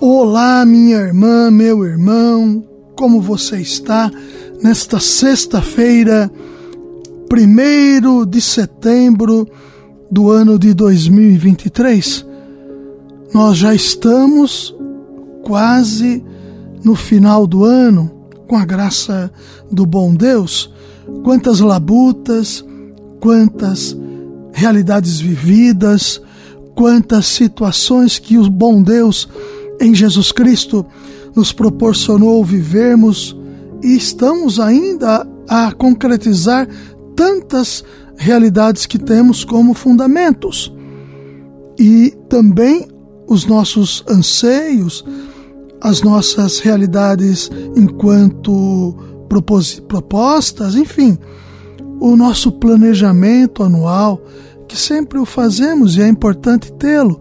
Olá, minha irmã, meu irmão, como você está nesta sexta-feira, 1 de setembro do ano de 2023? Nós já estamos quase no final do ano, com a graça do bom Deus. Quantas labutas, quantas realidades vividas, quantas situações que o bom Deus em Jesus Cristo nos proporcionou vivermos e estamos ainda a concretizar tantas realidades que temos como fundamentos. E também os nossos anseios, as nossas realidades enquanto propostas, enfim, o nosso planejamento anual, que sempre o fazemos e é importante tê-lo,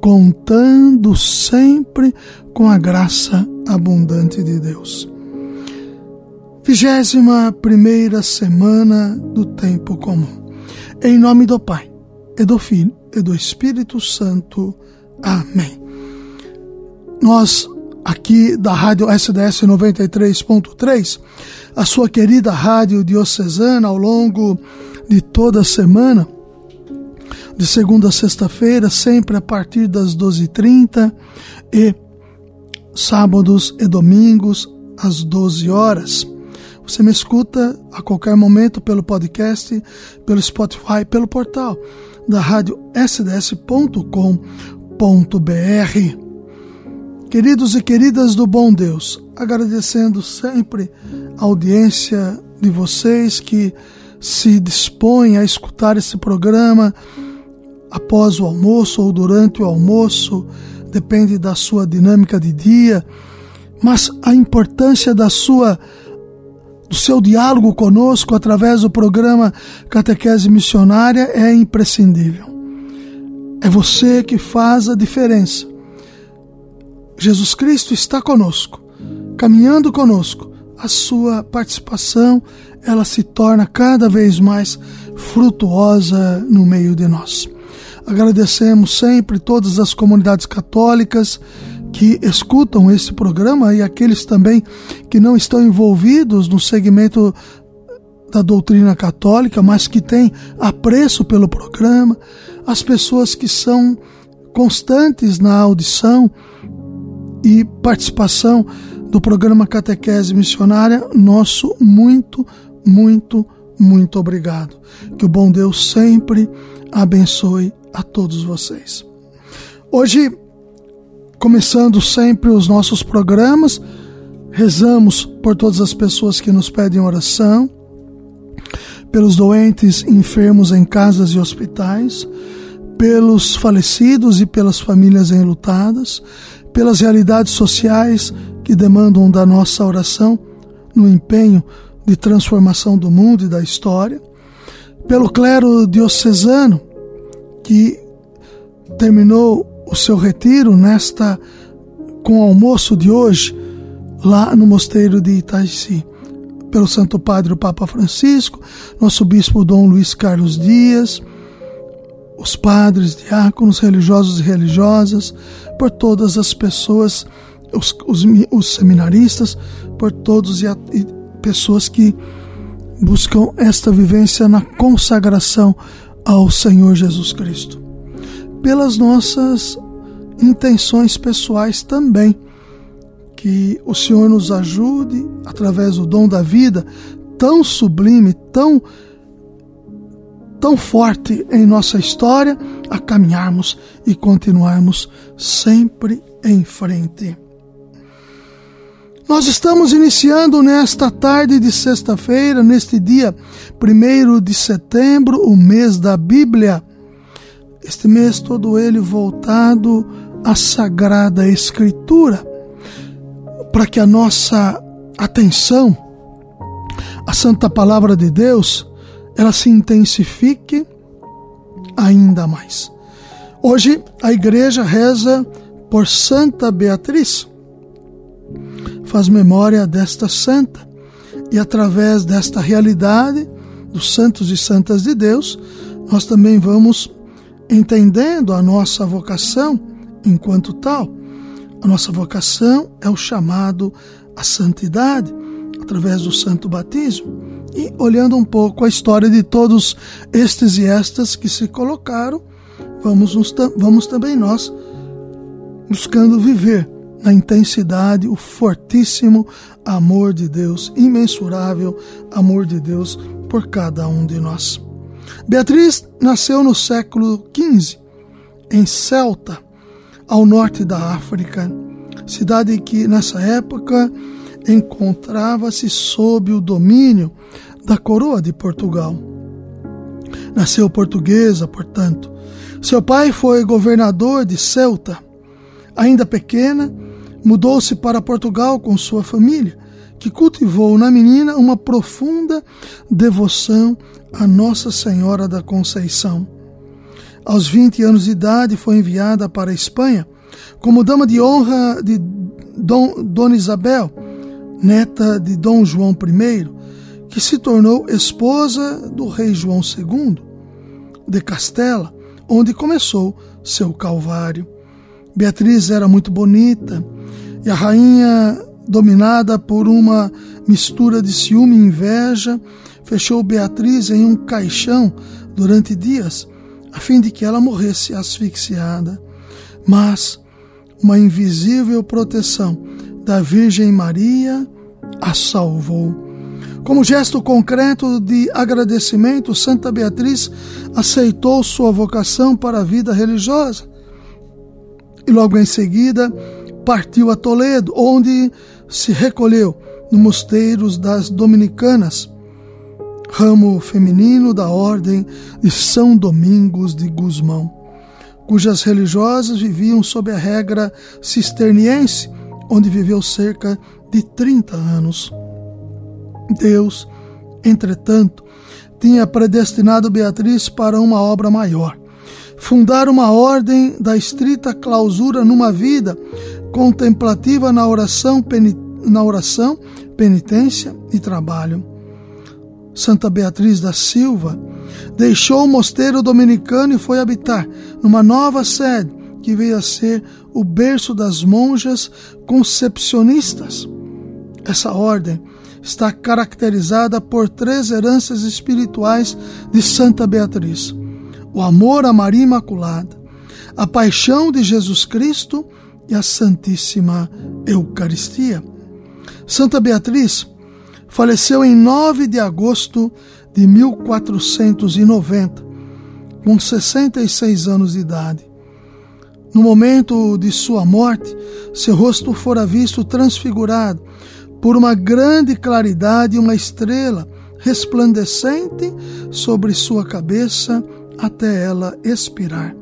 contando sempre com a graça abundante de Deus. Vigésima primeira semana do tempo comum. Em nome do Pai, e do Filho, e do Espírito Santo. Amém. Nós, aqui da Rádio SDS 93.3, a sua querida Rádio Diocesana, ao longo de toda a semana, de segunda a sexta-feira, sempre a partir das 12h30 e sábados e domingos às 12 horas. Você me escuta a qualquer momento pelo podcast, pelo Spotify, pelo portal da rádio sds.com.br. Queridos e queridas do bom Deus, agradecendo sempre a audiência de vocês que se dispõem a escutar esse programa após o almoço ou durante o almoço, depende da sua dinâmica de dia, mas a importância da sua do seu diálogo conosco através do programa Catequese Missionária é imprescindível. É você que faz a diferença. Jesus Cristo está conosco, caminhando conosco. A sua participação, ela se torna cada vez mais frutuosa no meio de nós. Agradecemos sempre todas as comunidades católicas que escutam esse programa e aqueles também que não estão envolvidos no segmento da doutrina católica, mas que têm apreço pelo programa, as pessoas que são constantes na audição e participação do programa Catequese Missionária, nosso muito, muito, muito obrigado. Que o bom Deus sempre abençoe a todos vocês. Hoje, começando sempre os nossos programas, rezamos por todas as pessoas que nos pedem oração, pelos doentes enfermos em casas e hospitais, pelos falecidos e pelas famílias enlutadas, pelas realidades sociais que demandam da nossa oração no empenho de transformação do mundo e da história, pelo clero diocesano que terminou o seu retiro nesta com o almoço de hoje lá no mosteiro de Itaici pelo Santo Padre o Papa Francisco, nosso bispo Dom Luiz Carlos Dias, os padres, diáconos, religiosos e religiosas, por todas as pessoas, os, os, os seminaristas, por todos e, e pessoas que buscam esta vivência na consagração ao Senhor Jesus Cristo. Pelas nossas intenções pessoais também. Que o Senhor nos ajude, através do dom da vida, tão sublime, tão, tão forte em nossa história, a caminharmos e continuarmos sempre em frente. Nós estamos iniciando nesta tarde de sexta-feira, neste dia 1 de setembro, o mês da Bíblia. Este mês todo ele voltado à Sagrada Escritura, para que a nossa atenção à santa palavra de Deus ela se intensifique ainda mais. Hoje a igreja reza por Santa Beatriz. Faz memória desta santa e através desta realidade dos santos e santas de Deus, nós também vamos entendendo a nossa vocação enquanto tal. A nossa vocação é o chamado à santidade através do santo batismo. E olhando um pouco a história de todos estes e estas que se colocaram, vamos, nos, vamos também nós buscando viver na intensidade o fortíssimo amor de Deus, imensurável amor de Deus por cada um de nós. Beatriz nasceu no século XV, em Celta, ao norte da África, cidade que nessa época encontrava-se sob o domínio da coroa de Portugal. Nasceu portuguesa, portanto. Seu pai foi governador de Celta. Ainda pequena, mudou-se para Portugal com sua família, que cultivou na menina uma profunda devoção a Nossa Senhora da Conceição. Aos 20 anos de idade, foi enviada para a Espanha como dama de honra de Dom, Dona Isabel, neta de Dom João I, que se tornou esposa do rei João II de Castela, onde começou seu calvário. Beatriz era muito bonita e a rainha, dominada por uma mistura de ciúme e inveja, fechou Beatriz em um caixão durante dias, a fim de que ela morresse asfixiada. Mas uma invisível proteção da Virgem Maria a salvou. Como gesto concreto de agradecimento, Santa Beatriz aceitou sua vocação para a vida religiosa e logo em seguida partiu a Toledo, onde se recolheu no Mosteiros das Dominicanas, ramo feminino da Ordem de São Domingos de Guzmão, cujas religiosas viviam sob a regra cisterniense, onde viveu cerca de 30 anos. Deus, entretanto, tinha predestinado Beatriz para uma obra maior. Fundar uma ordem da estrita clausura numa vida contemplativa na oração, na oração, penitência e trabalho. Santa Beatriz da Silva deixou o mosteiro dominicano e foi habitar numa nova sede que veio a ser o berço das monjas concepcionistas. Essa ordem está caracterizada por três heranças espirituais de Santa Beatriz: o amor a Maria Imaculada, a paixão de Jesus Cristo e a Santíssima Eucaristia. Santa Beatriz faleceu em 9 de agosto de 1490, com 66 anos de idade. No momento de sua morte, seu rosto fora visto transfigurado por uma grande claridade e uma estrela resplandecente sobre sua cabeça até ela expirar.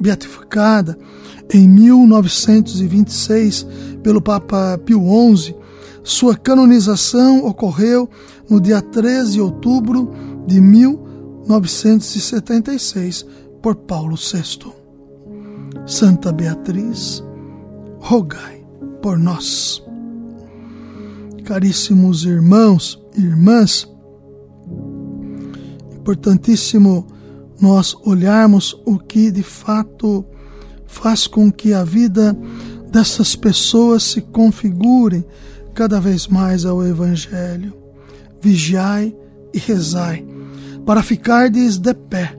Beatificada em 1926 pelo Papa Pio XI, sua canonização ocorreu no dia 13 de outubro de 1976 por Paulo VI. Santa Beatriz, rogai por nós caríssimos irmãos e irmãs, importantíssimo nós olharmos o que de fato faz com que a vida dessas pessoas se configure cada vez mais ao Evangelho. Vigiai e rezai, para ficardes de pé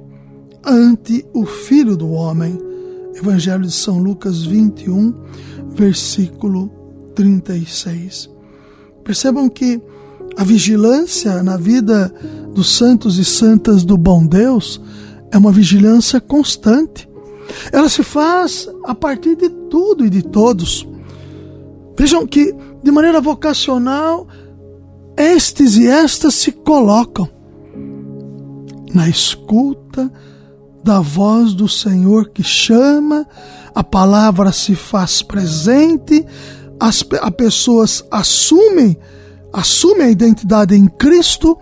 ante o Filho do Homem. Evangelho de São Lucas 21, versículo 36. Percebam que a vigilância na vida dos santos e santas do bom Deus é uma vigilância constante. Ela se faz a partir de tudo e de todos. Vejam que, de maneira vocacional, estes e estas se colocam na escuta da voz do Senhor que chama, a palavra se faz presente, as a pessoas assumem, assumem a identidade em Cristo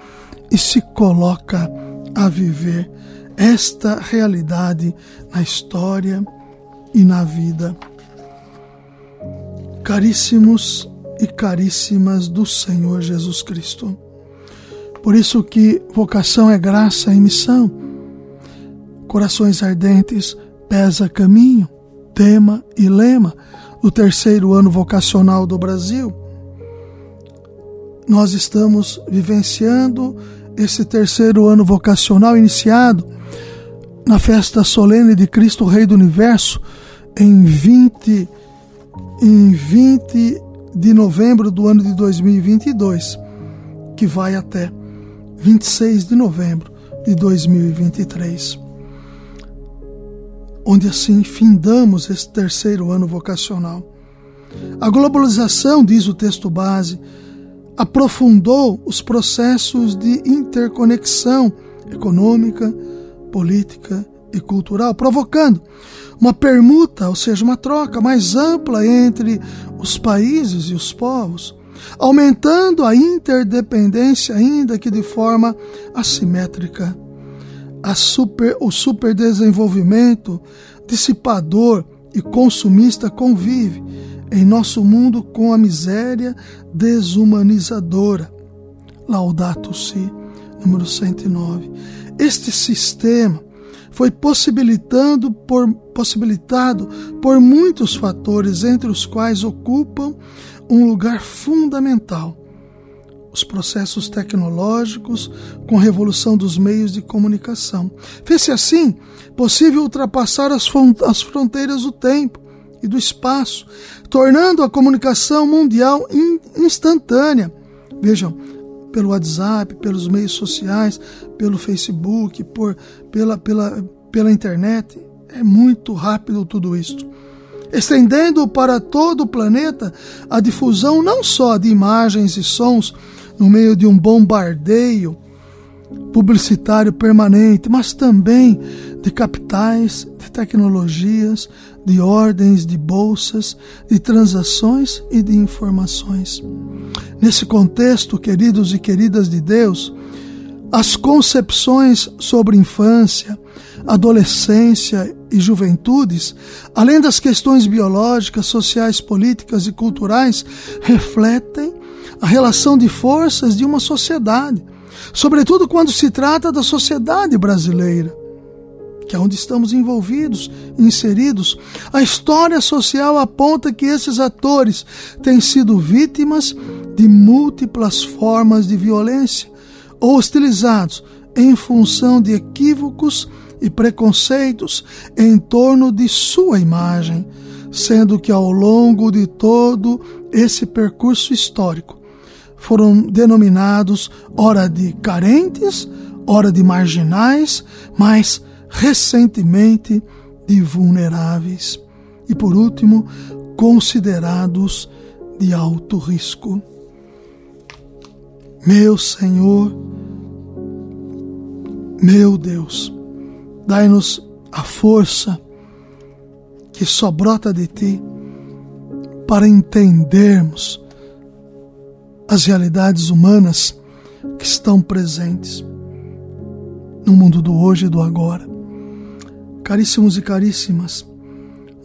e se coloca a viver esta realidade na história e na vida. Caríssimos e caríssimas do Senhor Jesus Cristo. Por isso que vocação é graça e missão. Corações ardentes pesa caminho, tema e lema do terceiro ano vocacional do Brasil. Nós estamos vivenciando esse terceiro ano vocacional iniciado na festa solene de Cristo Rei do Universo em 20 em 20 de novembro do ano de 2022, que vai até 26 de novembro de 2023. Onde assim findamos esse terceiro ano vocacional. A globalização, diz o texto base, aprofundou os processos de interconexão econômica, política e cultural, provocando uma permuta, ou seja, uma troca mais ampla entre os países e os povos, aumentando a interdependência, ainda que de forma assimétrica. A super, o superdesenvolvimento dissipador e consumista convive em nosso mundo com a miséria desumanizadora. Laudato Si, número 109. Este sistema foi possibilitando por, possibilitado por muitos fatores, entre os quais ocupam um lugar fundamental os processos tecnológicos com a revolução dos meios de comunicação. Fez-se assim possível ultrapassar as, as fronteiras do tempo e do espaço, tornando a comunicação mundial instantânea. Vejam, pelo WhatsApp, pelos meios sociais, pelo Facebook, por, pela, pela, pela internet. É muito rápido tudo isto. Estendendo para todo o planeta a difusão não só de imagens e sons no meio de um bombardeio publicitário permanente, mas também de capitais, de tecnologias, de ordens, de bolsas, de transações e de informações. Nesse contexto, queridos e queridas de Deus, as concepções sobre infância, adolescência e juventudes, além das questões biológicas, sociais, políticas e culturais, refletem a relação de forças de uma sociedade, sobretudo quando se trata da sociedade brasileira que é onde estamos envolvidos, inseridos, a história social aponta que esses atores têm sido vítimas de múltiplas formas de violência ou hostilizados em função de equívocos e preconceitos em torno de sua imagem, sendo que ao longo de todo esse percurso histórico foram denominados ora de carentes, ora de marginais, mas recentemente de vulneráveis e, por último, considerados de alto risco. Meu Senhor, meu Deus, dai-nos a força que só brota de Ti para entendermos as realidades humanas que estão presentes no mundo do hoje e do agora. Caríssimos e caríssimas,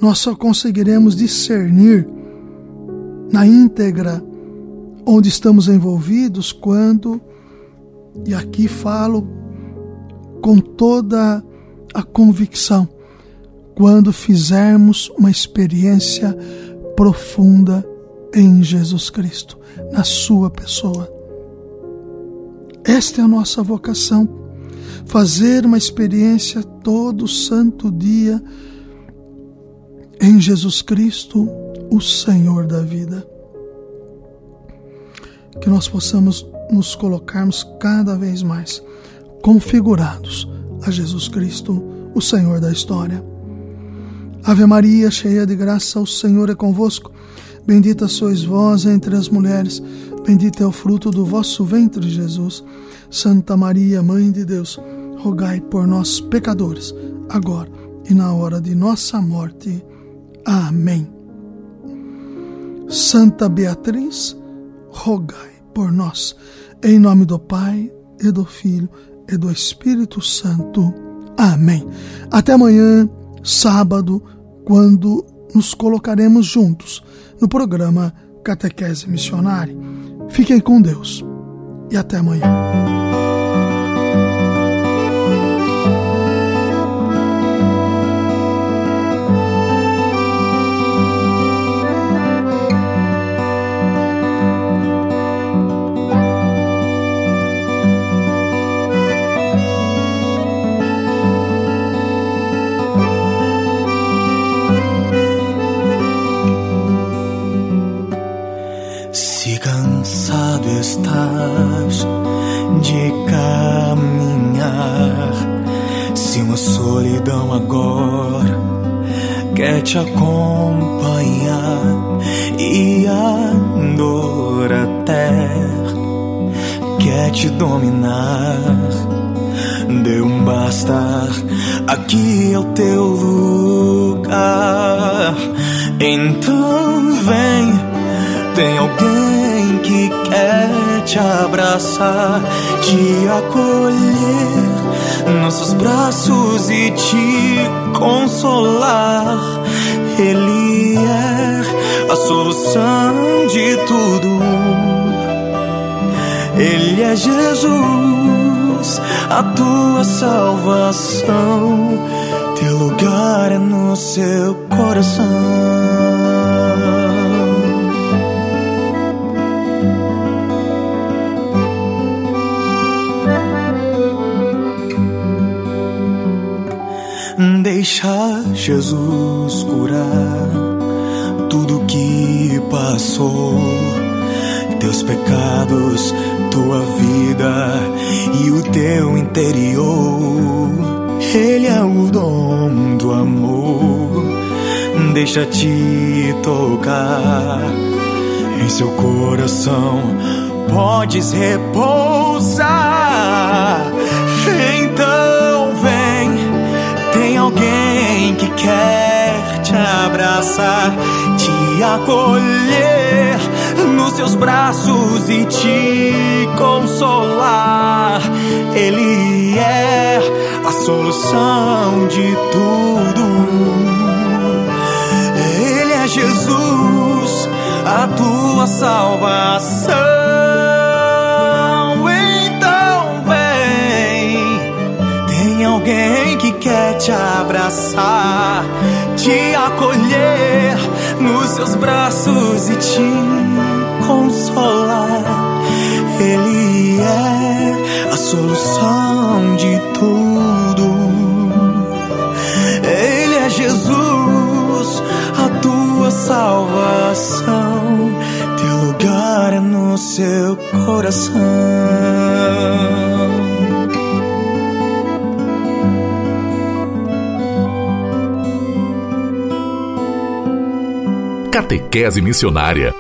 nós só conseguiremos discernir na íntegra onde estamos envolvidos quando, e aqui falo com toda a convicção, quando fizermos uma experiência profunda em Jesus Cristo, na Sua pessoa. Esta é a nossa vocação fazer uma experiência todo santo dia em Jesus Cristo, o Senhor da vida. Que nós possamos nos colocarmos cada vez mais configurados a Jesus Cristo, o Senhor da história. Ave Maria, cheia de graça, o Senhor é convosco. Bendita sois vós entre as mulheres, bendito é o fruto do vosso ventre, Jesus. Santa Maria, Mãe de Deus, rogai por nós, pecadores, agora e na hora de nossa morte. Amém. Santa Beatriz, rogai por nós. Em nome do Pai, e do Filho, e do Espírito Santo. Amém. Até amanhã, sábado, quando nos colocaremos juntos no programa Catequese Missionária. Fiquem com Deus e até amanhã. Te acompanhar e a dor até quer te dominar. Deu um basta, aqui é o teu lugar. Então vem, tem alguém que quer te abraçar, te acolher nossos braços e te consolar. Ele é a solução de tudo. Ele é Jesus, a tua salvação. Teu lugar é no seu coração. Deixa Jesus curar tudo que passou, teus pecados, tua vida e o teu interior. Ele é o dom do amor, deixa te tocar em seu coração. Podes repousar. Te acolher nos seus braços e te consolar. Ele é a solução de tudo. Ele é Jesus, a tua salvação. Te abraçar, te acolher nos seus braços e te consolar. Ele é a solução de tudo. Ele é Jesus, a tua salvação. Teu lugar é no seu coração. Catequese Missionária